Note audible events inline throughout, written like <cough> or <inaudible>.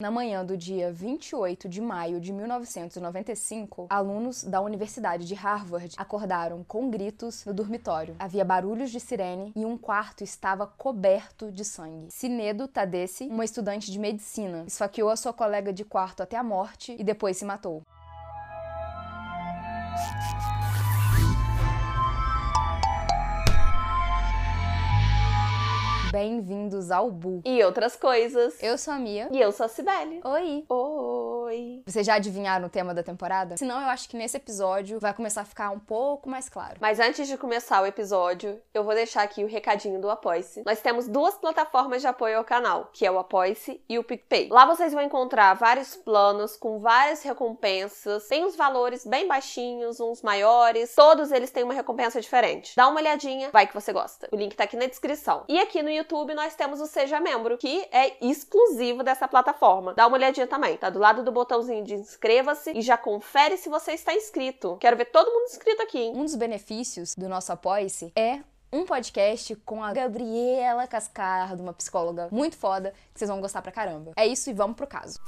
Na manhã do dia 28 de maio de 1995, alunos da Universidade de Harvard acordaram com gritos no dormitório. Havia barulhos de sirene e um quarto estava coberto de sangue. Sinedo Tadesse, uma estudante de medicina, esfaqueou a sua colega de quarto até a morte e depois se matou. Bem-vindos ao Bu. E outras coisas. Eu sou a Mia. E eu sou a Cibele. Oi! Oi! Vocês já adivinharam o tema da temporada? Senão, eu acho que nesse episódio vai começar a ficar um pouco mais claro. Mas antes de começar o episódio, eu vou deixar aqui o recadinho do Apoice. Nós temos duas plataformas de apoio ao canal, que é o Apoice e o PicPay. Lá vocês vão encontrar vários planos com várias recompensas. Tem uns valores bem baixinhos, uns maiores. Todos eles têm uma recompensa diferente. Dá uma olhadinha, vai que você gosta. O link tá aqui na descrição. E aqui no YouTube YouTube nós temos o Seja Membro, que é exclusivo dessa plataforma. Dá uma olhadinha também, tá do lado do botãozinho de inscreva-se e já confere se você está inscrito. Quero ver todo mundo inscrito aqui, hein? Um dos benefícios do nosso Apoia-se é um podcast com a Gabriela Cascardo, uma psicóloga muito foda, que vocês vão gostar pra caramba. É isso e vamos pro caso.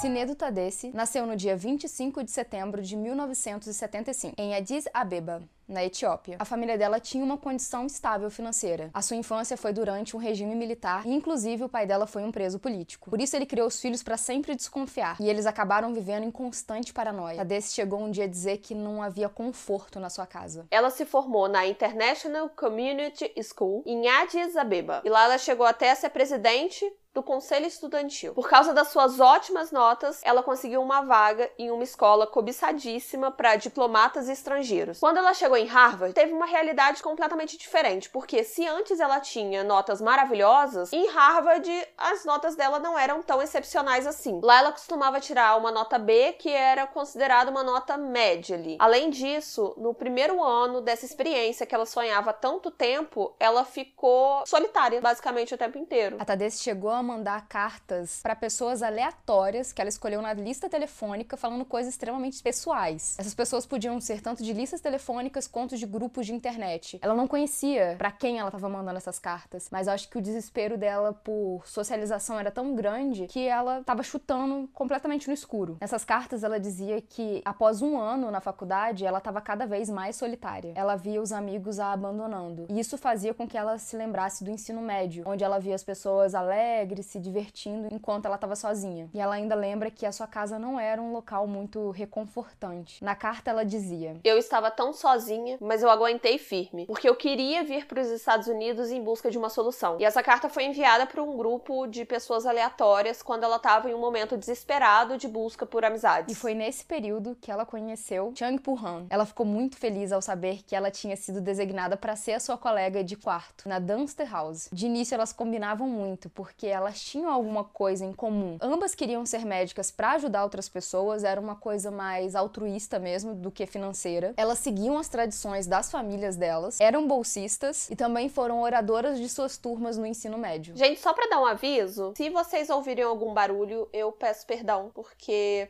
Sinedo Tadesse nasceu no dia 25 de setembro de 1975, em Addis Abeba, na Etiópia. A família dela tinha uma condição estável financeira. A sua infância foi durante um regime militar e, inclusive, o pai dela foi um preso político. Por isso, ele criou os filhos para sempre desconfiar e eles acabaram vivendo em constante paranoia. Tadesse chegou um dia a dizer que não havia conforto na sua casa. Ela se formou na International Community School em Addis Abeba e lá ela chegou até a ser presidente do Conselho Estudantil. Por causa das suas ótimas notas, ela conseguiu uma vaga em uma escola cobiçadíssima para diplomatas estrangeiros. Quando ela chegou em Harvard, teve uma realidade completamente diferente, porque se antes ela tinha notas maravilhosas, em Harvard as notas dela não eram tão excepcionais assim. Lá ela costumava tirar uma nota B, que era considerada uma nota média ali. Além disso, no primeiro ano dessa experiência que ela sonhava tanto tempo, ela ficou solitária basicamente o tempo inteiro. A Tadesse chegou a mandar cartas para pessoas aleatórias que ela escolheu na lista telefônica falando coisas extremamente pessoais. Essas pessoas podiam ser tanto de listas telefônicas quanto de grupos de internet. Ela não conhecia para quem ela estava mandando essas cartas, mas acho que o desespero dela por socialização era tão grande que ela estava chutando completamente no escuro. Nessas cartas ela dizia que após um ano na faculdade ela estava cada vez mais solitária. Ela via os amigos a abandonando. E isso fazia com que ela se lembrasse do ensino médio, onde ela via as pessoas alegres se divertindo enquanto ela estava sozinha. E ela ainda lembra que a sua casa não era um local muito reconfortante. Na carta ela dizia: Eu estava tão sozinha, mas eu aguentei firme, porque eu queria vir para os Estados Unidos em busca de uma solução. E essa carta foi enviada para um grupo de pessoas aleatórias quando ela estava em um momento desesperado de busca por amizades. E foi nesse período que ela conheceu Chang Poo-han. Ela ficou muito feliz ao saber que ela tinha sido designada para ser a sua colega de quarto na Dunster House. De início elas combinavam muito, porque elas tinham alguma coisa em comum. Ambas queriam ser médicas para ajudar outras pessoas, era uma coisa mais altruísta mesmo do que financeira. Elas seguiam as tradições das famílias delas, eram bolsistas e também foram oradoras de suas turmas no ensino médio. Gente, só para dar um aviso, se vocês ouvirem algum barulho, eu peço perdão, porque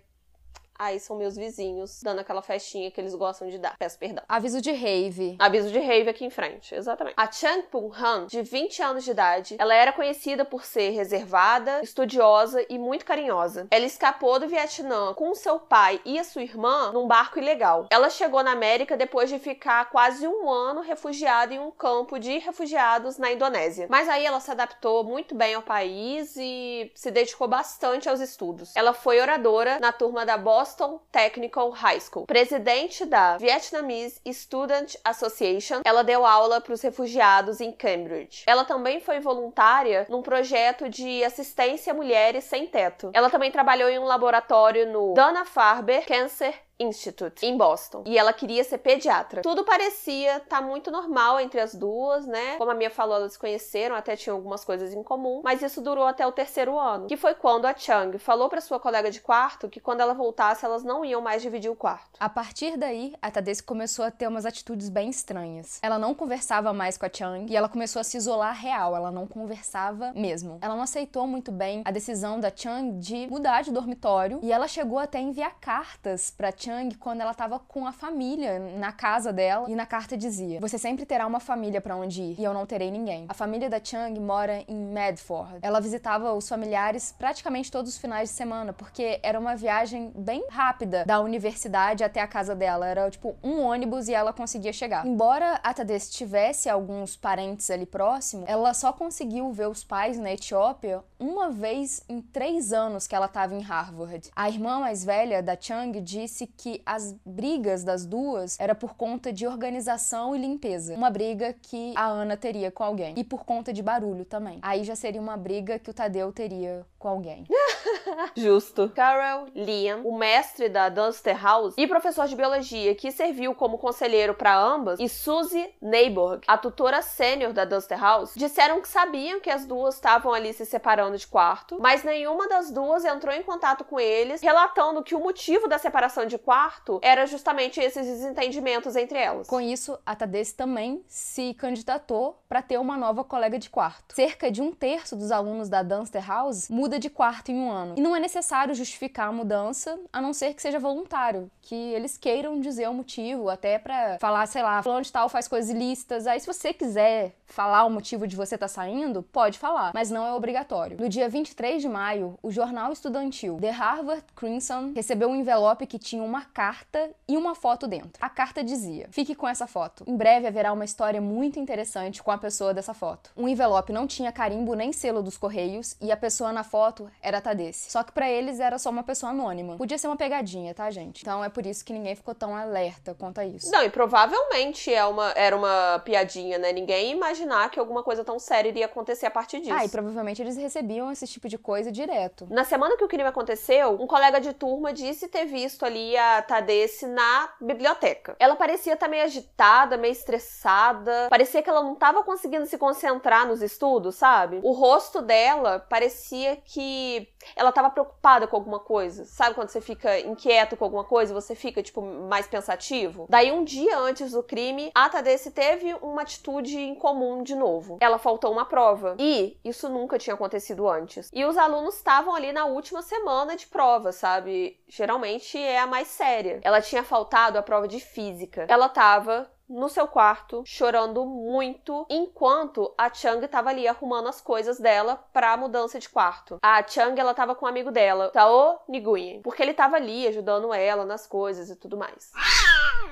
Aí são meus vizinhos dando aquela festinha que eles gostam de dar. Peço perdão. Aviso de rave. Aviso de rave aqui em frente, exatamente. A Chang Pung Han, de 20 anos de idade, ela era conhecida por ser reservada, estudiosa e muito carinhosa. Ela escapou do Vietnã com seu pai e a sua irmã num barco ilegal. Ela chegou na América depois de ficar quase um ano refugiada em um campo de refugiados na Indonésia. Mas aí ela se adaptou muito bem ao país e se dedicou bastante aos estudos. Ela foi oradora na turma da Boston Boston Technical High School. Presidente da Vietnamese Student Association, ela deu aula para os refugiados em Cambridge. Ela também foi voluntária num projeto de assistência a mulheres sem teto. Ela também trabalhou em um laboratório no Dana-Farber Cancer Institute, em Boston. E ela queria ser pediatra. Tudo parecia estar tá muito normal entre as duas, né? Como a Mia falou, elas se conheceram, até tinham algumas coisas em comum, mas isso durou até o terceiro ano, que foi quando a Chang falou para sua colega de quarto que quando ela voltasse, elas não iam mais dividir o quarto. A partir daí, a Tadesse começou a ter umas atitudes bem estranhas. Ela não conversava mais com a Chang e ela começou a se isolar real, ela não conversava mesmo. Ela não aceitou muito bem a decisão da Chang de mudar de dormitório e ela chegou até a enviar cartas para Chang quando ela estava com a família na casa dela e na carta dizia: Você sempre terá uma família para onde ir e eu não terei ninguém. A família da Chang mora em Medford. Ela visitava os familiares praticamente todos os finais de semana porque era uma viagem bem rápida da universidade até a casa dela. Era tipo um ônibus e ela conseguia chegar. Embora a Tadesse tivesse alguns parentes ali próximo, ela só conseguiu ver os pais na Etiópia uma vez em três anos que ela estava em Harvard. A irmã mais velha da Chang disse que as brigas das duas era por conta de organização e limpeza. Uma briga que a Ana teria com alguém. E por conta de barulho também. Aí já seria uma briga que o Tadeu teria com alguém. <laughs> Justo. Carol Liam, o mestre da Dunster House e professor de biologia que serviu como conselheiro para ambas, e Suzy Neighborg, a tutora sênior da Dunster House, disseram que sabiam que as duas estavam ali se separando de quarto, mas nenhuma das duas entrou em contato com eles, relatando que o motivo da separação de quarto era justamente esses desentendimentos entre elas. Com isso, a Tadesse também se candidatou para ter uma nova colega de quarto. Cerca de um terço dos alunos da Dunster House muda de quarto em um ano. E não é necessário justificar a mudança, a não ser que seja voluntário, que eles queiram dizer o motivo, até para falar, sei lá, fulano de tal faz coisas ilícitas. Aí se você quiser falar o motivo de você estar tá saindo, pode falar, mas não é obrigatório. No dia 23 de maio, o jornal estudantil The Harvard Crimson recebeu um envelope que tinha uma carta e uma foto dentro. A carta dizia: Fique com essa foto. Em breve haverá uma história muito interessante com a pessoa dessa foto. O envelope não tinha carimbo nem selo dos correios e a pessoa na foto era Tadesse. Só que para eles era só uma pessoa anônima. Podia ser uma pegadinha, tá, gente? Então é por isso que ninguém ficou tão alerta quanto a isso. Não, e provavelmente é uma, era uma piadinha, né? Ninguém imagina imaginar que alguma coisa tão séria iria acontecer a partir disso. Ah, e provavelmente eles recebiam esse tipo de coisa direto. Na semana que o crime aconteceu, um colega de turma disse ter visto ali a Tadesse na biblioteca. Ela parecia estar meio agitada, meio estressada, parecia que ela não estava conseguindo se concentrar nos estudos, sabe? O rosto dela parecia que ela estava preocupada com alguma coisa. Sabe quando você fica inquieto com alguma coisa, você fica tipo mais pensativo? Daí um dia antes do crime, a Tadesse teve uma atitude incomum comum de novo. Ela faltou uma prova. E isso nunca tinha acontecido antes. E os alunos estavam ali na última semana de prova, sabe? Geralmente é a mais séria. Ela tinha faltado a prova de física. Ela tava no seu quarto, chorando muito, enquanto a Chang estava ali arrumando as coisas dela para mudança de quarto. A Chang, ela tava com um amigo dela, Tao Niguyen, porque ele tava ali ajudando ela nas coisas e tudo mais.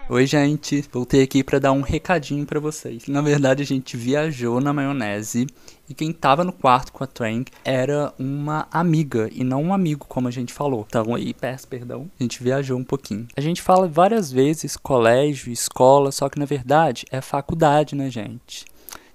Oi, gente. Voltei aqui para dar um recadinho para vocês. Na verdade, a gente viajou na maionese e quem tava no quarto com a Trank era uma amiga e não um amigo, como a gente falou. Então aí, peço perdão, a gente viajou um pouquinho. A gente fala várias vezes colégio, escola, só que na verdade é faculdade, né, gente?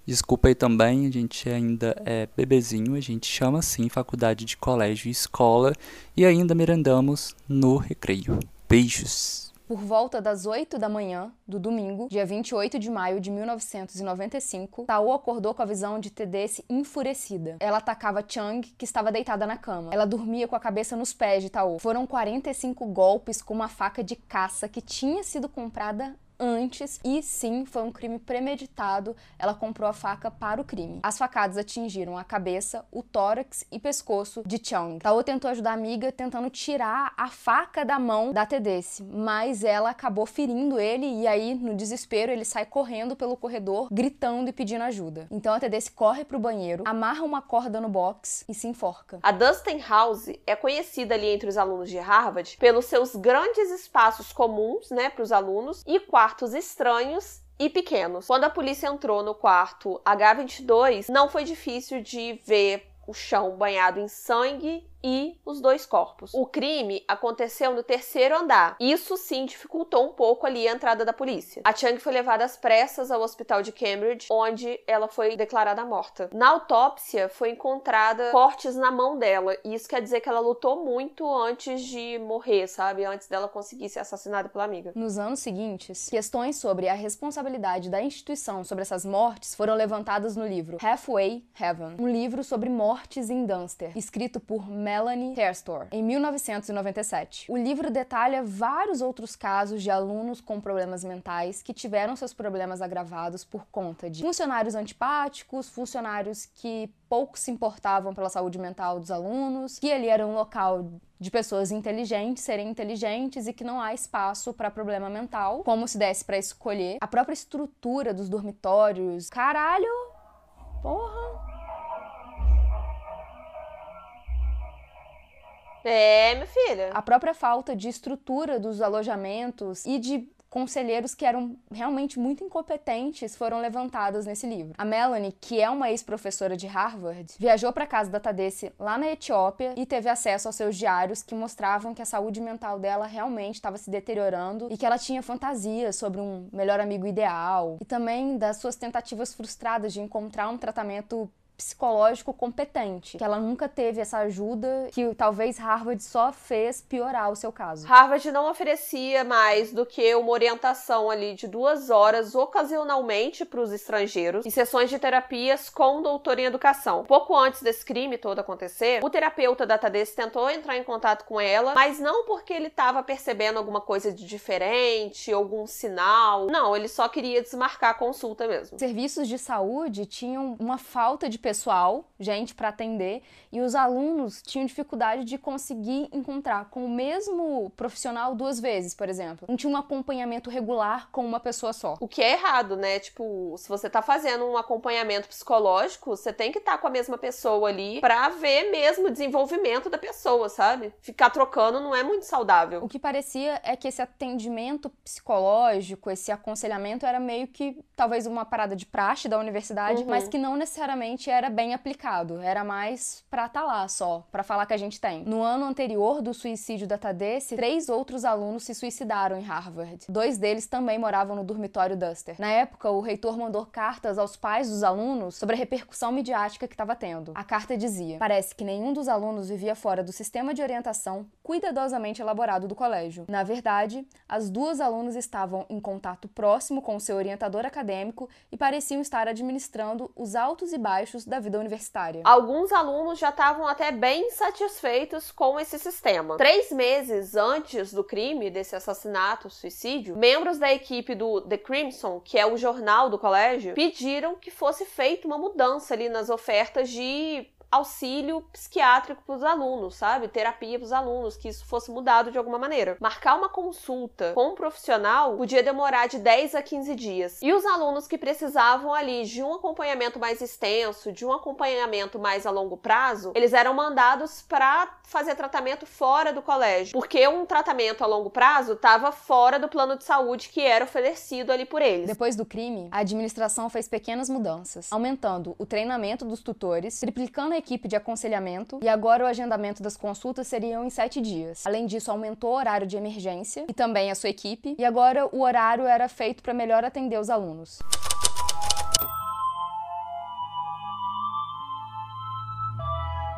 Desculpa aí também, a gente ainda é bebezinho, a gente chama assim faculdade de colégio e escola e ainda merendamos no recreio. Beijos! Por volta das 8 da manhã do domingo, dia 28 de maio de 1995, Tao acordou com a visão de Tedesse enfurecida. Ela atacava Chang, que estava deitada na cama. Ela dormia com a cabeça nos pés de Tao. Foram 45 golpes com uma faca de caça que tinha sido comprada antes e sim foi um crime premeditado. Ela comprou a faca para o crime. As facadas atingiram a cabeça, o tórax e pescoço de Chang. Tao tentou ajudar a amiga tentando tirar a faca da mão da Tedesse, mas ela acabou ferindo ele e aí no desespero ele sai correndo pelo corredor, gritando e pedindo ajuda. Então a Tedesse corre pro banheiro, amarra uma corda no box e se enforca. A Dustin House é conhecida ali entre os alunos de Harvard pelos seus grandes espaços comuns, né, para os alunos e quartos quartos estranhos e pequenos. Quando a polícia entrou no quarto H22, não foi difícil de ver o chão banhado em sangue e os dois corpos. O crime aconteceu no terceiro andar. Isso sim dificultou um pouco ali a entrada da polícia. A Chang foi levada às pressas ao hospital de Cambridge, onde ela foi declarada morta. Na autópsia foi encontrada cortes na mão dela, e isso quer dizer que ela lutou muito antes de morrer, sabe? Antes dela conseguir ser assassinada pela amiga. Nos anos seguintes, questões sobre a responsabilidade da instituição sobre essas mortes foram levantadas no livro Halfway Heaven, um livro sobre mortes em Dunster, escrito por Melanie Terstor, em 1997. O livro detalha vários outros casos de alunos com problemas mentais que tiveram seus problemas agravados por conta de funcionários antipáticos, funcionários que pouco se importavam pela saúde mental dos alunos, que ali era um local de pessoas inteligentes serem inteligentes e que não há espaço para problema mental, como se desse para escolher. A própria estrutura dos dormitórios. Caralho! Porra! É, minha filha. A própria falta de estrutura dos alojamentos e de conselheiros que eram realmente muito incompetentes foram levantados nesse livro. A Melanie, que é uma ex-professora de Harvard, viajou para casa da Tadesse lá na Etiópia e teve acesso aos seus diários que mostravam que a saúde mental dela realmente estava se deteriorando e que ela tinha fantasias sobre um melhor amigo ideal e também das suas tentativas frustradas de encontrar um tratamento psicológico competente, que ela nunca teve essa ajuda que talvez Harvard só fez piorar o seu caso. Harvard não oferecia mais do que uma orientação ali de duas horas ocasionalmente para os estrangeiros e sessões de terapias com doutor em educação. Pouco antes desse crime todo acontecer, o terapeuta da Tadesse tentou entrar em contato com ela, mas não porque ele estava percebendo alguma coisa de diferente, algum sinal. Não, ele só queria desmarcar a consulta mesmo. Serviços de saúde tinham uma falta de pessoal, gente para atender, e os alunos tinham dificuldade de conseguir encontrar com o mesmo profissional duas vezes, por exemplo. Não tinha um acompanhamento regular com uma pessoa só. O que é errado, né? Tipo, se você tá fazendo um acompanhamento psicológico, você tem que estar tá com a mesma pessoa ali para ver mesmo o desenvolvimento da pessoa, sabe? Ficar trocando não é muito saudável. O que parecia é que esse atendimento psicológico, esse aconselhamento era meio que talvez uma parada de praxe da universidade, uhum. mas que não necessariamente era bem aplicado, era mais pra tá lá só, para falar que a gente tem. No ano anterior do suicídio da Tadesse, três outros alunos se suicidaram em Harvard. Dois deles também moravam no dormitório Duster. Na época, o reitor mandou cartas aos pais dos alunos sobre a repercussão midiática que estava tendo. A carta dizia: Parece que nenhum dos alunos vivia fora do sistema de orientação cuidadosamente elaborado do colégio. Na verdade, as duas alunas estavam em contato próximo com seu orientador acadêmico e pareciam estar administrando os altos e baixos da vida universitária. Alguns alunos já estavam até bem satisfeitos com esse sistema. Três meses antes do crime, desse assassinato, suicídio, membros da equipe do The Crimson, que é o jornal do colégio, pediram que fosse feita uma mudança ali nas ofertas de auxílio psiquiátrico para os alunos, sabe? Terapia para os alunos, que isso fosse mudado de alguma maneira. Marcar uma consulta com um profissional podia demorar de 10 a 15 dias. E os alunos que precisavam ali de um acompanhamento mais extenso, de um acompanhamento mais a longo prazo, eles eram mandados para fazer tratamento fora do colégio, porque um tratamento a longo prazo estava fora do plano de saúde que era oferecido ali por eles. Depois do crime, a administração fez pequenas mudanças, aumentando o treinamento dos tutores, triplicando a equipe de aconselhamento e agora o agendamento das consultas seriam em sete dias. Além disso, aumentou o horário de emergência e também a sua equipe, e agora o horário era feito para melhor atender os alunos.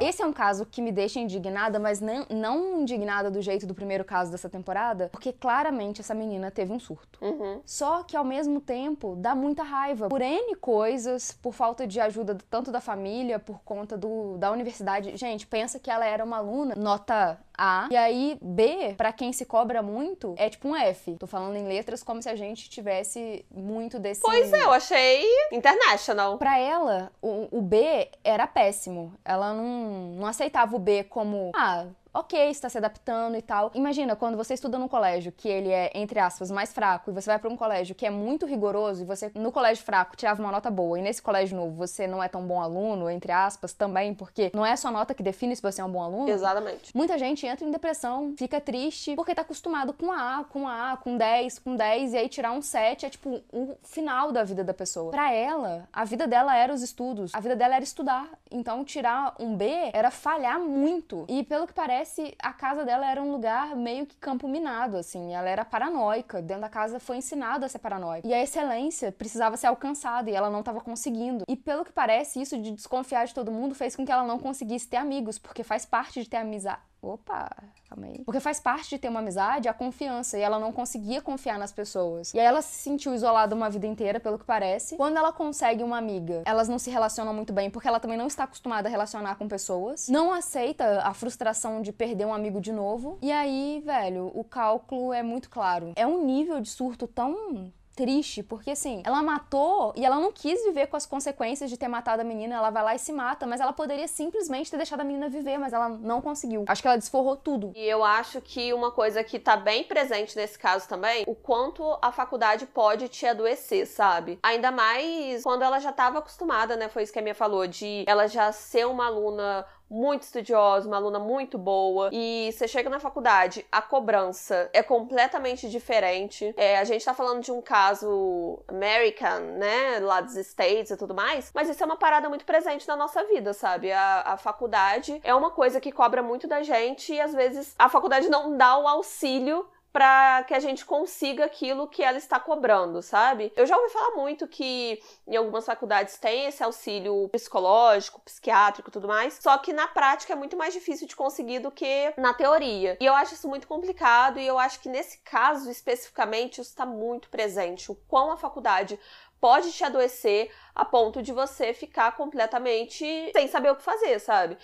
Esse é um caso que me deixa indignada, mas não, não indignada do jeito do primeiro caso dessa temporada, porque claramente essa menina teve um surto. Uhum. Só que ao mesmo tempo dá muita raiva por N coisas, por falta de ajuda tanto da família, por conta do, da universidade. Gente, pensa que ela era uma aluna, nota a. E aí, B, para quem se cobra muito, é tipo um F. Tô falando em letras como se a gente tivesse muito desse. Pois é, eu achei international. Pra ela, o, o B era péssimo. Ela não, não aceitava o B como. Ah, ok, está se adaptando e tal. Imagina quando você estuda num colégio que ele é, entre aspas, mais fraco, e você vai para um colégio que é muito rigoroso, e você no colégio fraco tirava uma nota boa, e nesse colégio novo você não é tão bom aluno, entre aspas, também, porque não é só nota que define se você é um bom aluno. Exatamente. Muita gente entra em depressão, fica triste, porque tá acostumado com A, com A, com 10, com 10, e aí tirar um 7 é tipo o final da vida da pessoa. Para ela, a vida dela era os estudos, a vida dela era estudar. Então tirar um B era falhar muito. E pelo que parece, parece a casa dela era um lugar meio que campo minado, assim. Ela era paranoica. Dentro da casa foi ensinado a ser paranoica. E a excelência precisava ser alcançada e ela não estava conseguindo. E pelo que parece, isso de desconfiar de todo mundo fez com que ela não conseguisse ter amigos, porque faz parte de ter amizade opa, calma aí. Porque faz parte de ter uma amizade a confiança e ela não conseguia confiar nas pessoas. E aí ela se sentiu isolada uma vida inteira, pelo que parece. Quando ela consegue uma amiga, elas não se relacionam muito bem porque ela também não está acostumada a relacionar com pessoas. Não aceita a frustração de perder um amigo de novo. E aí, velho, o cálculo é muito claro. É um nível de surto tão triste, porque assim, ela matou e ela não quis viver com as consequências de ter matado a menina, ela vai lá e se mata, mas ela poderia simplesmente ter deixado a menina viver, mas ela não conseguiu. Acho que ela desforrou tudo. E eu acho que uma coisa que tá bem presente nesse caso também, o quanto a faculdade pode te adoecer, sabe? Ainda mais quando ela já tava acostumada, né? Foi isso que a minha falou, de ela já ser uma aluna muito estudiosa, uma aluna muito boa, e você chega na faculdade, a cobrança é completamente diferente. É, a gente tá falando de um caso American, né, lá dos States e tudo mais, mas isso é uma parada muito presente na nossa vida, sabe? A, a faculdade é uma coisa que cobra muito da gente e às vezes a faculdade não dá o auxílio para que a gente consiga aquilo que ela está cobrando, sabe? Eu já ouvi falar muito que em algumas faculdades tem esse auxílio psicológico, psiquiátrico e tudo mais, só que na prática é muito mais difícil de conseguir do que na teoria. E eu acho isso muito complicado e eu acho que nesse caso especificamente isso está muito presente, o quão a faculdade pode te adoecer a ponto de você ficar completamente sem saber o que fazer, sabe?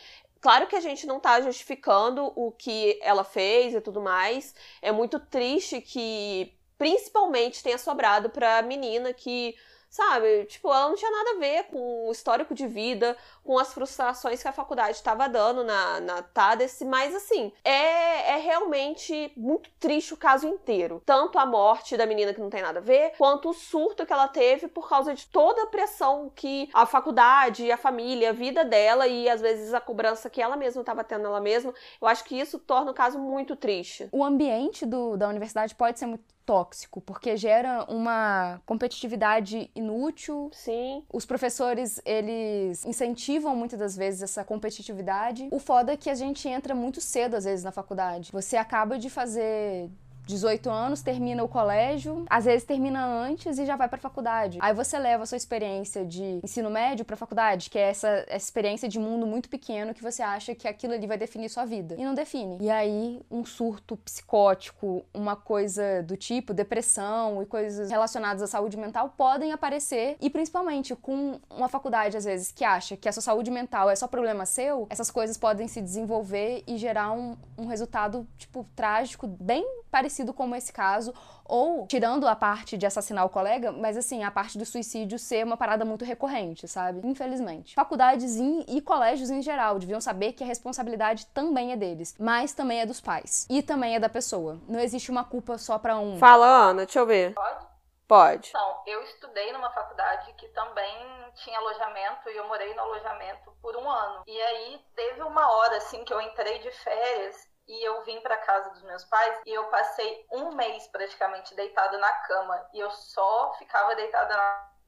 Claro que a gente não tá justificando o que ela fez e tudo mais. É muito triste que principalmente tenha sobrado pra menina que Sabe? Tipo, ela não tinha nada a ver com o histórico de vida, com as frustrações que a faculdade estava dando na, na TADES, mas assim, é, é realmente muito triste o caso inteiro. Tanto a morte da menina que não tem nada a ver, quanto o surto que ela teve por causa de toda a pressão que a faculdade, a família, a vida dela e às vezes a cobrança que ela mesma estava tendo ela mesma. Eu acho que isso torna o caso muito triste. O ambiente do, da universidade pode ser muito tóxico, porque gera uma competitividade inútil. Sim. Os professores, eles incentivam muitas das vezes essa competitividade. O foda é que a gente entra muito cedo às vezes na faculdade. Você acaba de fazer 18 anos, termina o colégio, às vezes termina antes e já vai para faculdade. Aí você leva a sua experiência de ensino médio para faculdade, que é essa, essa experiência de mundo muito pequeno que você acha que aquilo ali vai definir sua vida. E não define. E aí um surto psicótico, uma coisa do tipo depressão e coisas relacionadas à saúde mental podem aparecer e principalmente com uma faculdade às vezes que acha que a sua saúde mental é só problema seu, essas coisas podem se desenvolver e gerar um, um resultado tipo trágico bem parecido como esse caso, ou tirando a parte de assassinar o colega, mas assim, a parte do suicídio ser uma parada muito recorrente, sabe? Infelizmente. Faculdades e colégios em geral deviam saber que a responsabilidade também é deles, mas também é dos pais e também é da pessoa. Não existe uma culpa só para um. Fala, Ana, deixa eu ver. Pode? Pode. Então, eu estudei numa faculdade que também tinha alojamento e eu morei no alojamento por um ano. E aí teve uma hora assim que eu entrei de férias e eu vim para casa dos meus pais e eu passei um mês praticamente deitada na cama. E eu só ficava deitada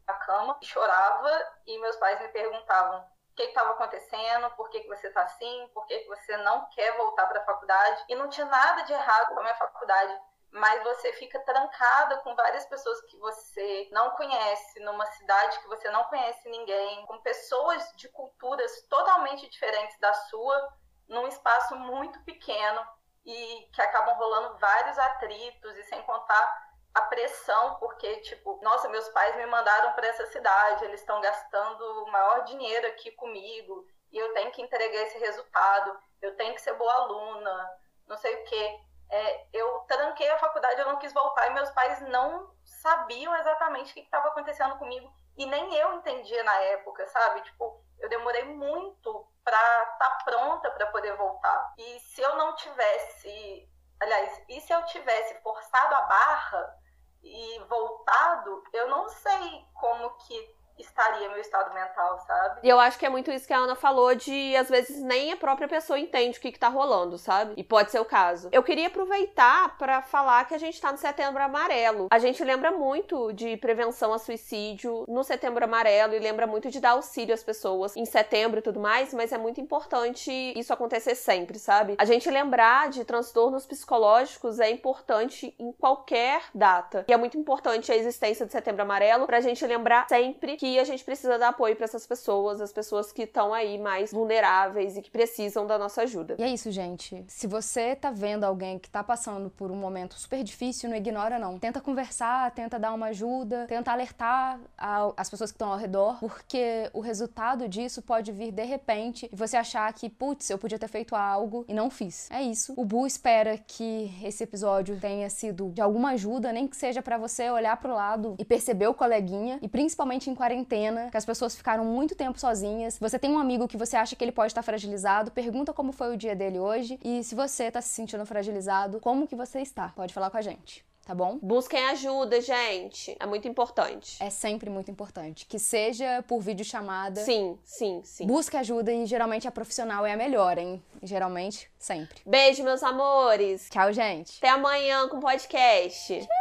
na cama, chorava e meus pais me perguntavam o que estava acontecendo, por que, que você está assim, por que, que você não quer voltar para a faculdade. E não tinha nada de errado com a minha faculdade, mas você fica trancada com várias pessoas que você não conhece, numa cidade que você não conhece ninguém, com pessoas de culturas totalmente diferentes da sua num espaço muito pequeno e que acabam rolando vários atritos e sem contar a pressão, porque, tipo, nossa, meus pais me mandaram para essa cidade, eles estão gastando o maior dinheiro aqui comigo e eu tenho que entregar esse resultado, eu tenho que ser boa aluna, não sei o quê. É, eu tranquei a faculdade, eu não quis voltar e meus pais não sabiam exatamente o que estava acontecendo comigo e nem eu entendia na época, sabe? Tipo, eu demorei muito para estar tá pronta para poder voltar. E se eu não tivesse, aliás, e se eu tivesse forçado a barra e voltado, eu não sei como que estaria meu estado mental, sabe? E eu acho que é muito isso que a Ana falou de às vezes nem a própria pessoa entende o que, que tá rolando, sabe? E pode ser o caso. Eu queria aproveitar para falar que a gente tá no setembro amarelo. A gente lembra muito de prevenção a suicídio no setembro amarelo e lembra muito de dar auxílio às pessoas em setembro e tudo mais, mas é muito importante isso acontecer sempre, sabe? A gente lembrar de transtornos psicológicos é importante em qualquer data. E é muito importante a existência do setembro amarelo pra gente lembrar sempre que que a gente precisa dar apoio para essas pessoas, as pessoas que estão aí mais vulneráveis e que precisam da nossa ajuda. E é isso, gente. Se você tá vendo alguém que tá passando por um momento super difícil, não ignora não. Tenta conversar, tenta dar uma ajuda, tenta alertar as pessoas que estão ao redor, porque o resultado disso pode vir de repente e você achar que, putz, eu podia ter feito algo e não fiz. É isso. O Bu espera que esse episódio tenha sido de alguma ajuda, nem que seja para você olhar pro lado e perceber o coleguinha, e principalmente em quarentena, que as pessoas ficaram muito tempo sozinhas. Você tem um amigo que você acha que ele pode estar fragilizado, pergunta como foi o dia dele hoje e se você tá se sentindo fragilizado, como que você está? Pode falar com a gente tá bom? Busquem ajuda, gente. É muito importante. É sempre muito importante. Que seja por videochamada. Sim, sim, sim. Busque ajuda e geralmente a profissional é a melhor, hein? Geralmente, sempre. Beijo, meus amores. Tchau, gente. Até amanhã com o podcast. Tchau.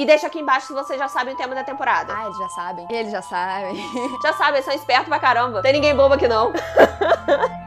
E deixa aqui embaixo se vocês já sabem o tema da temporada. Ah, eles já sabem. Eles já sabem. <laughs> já sabem, são espertos pra caramba. Tem ninguém bobo aqui não. <laughs>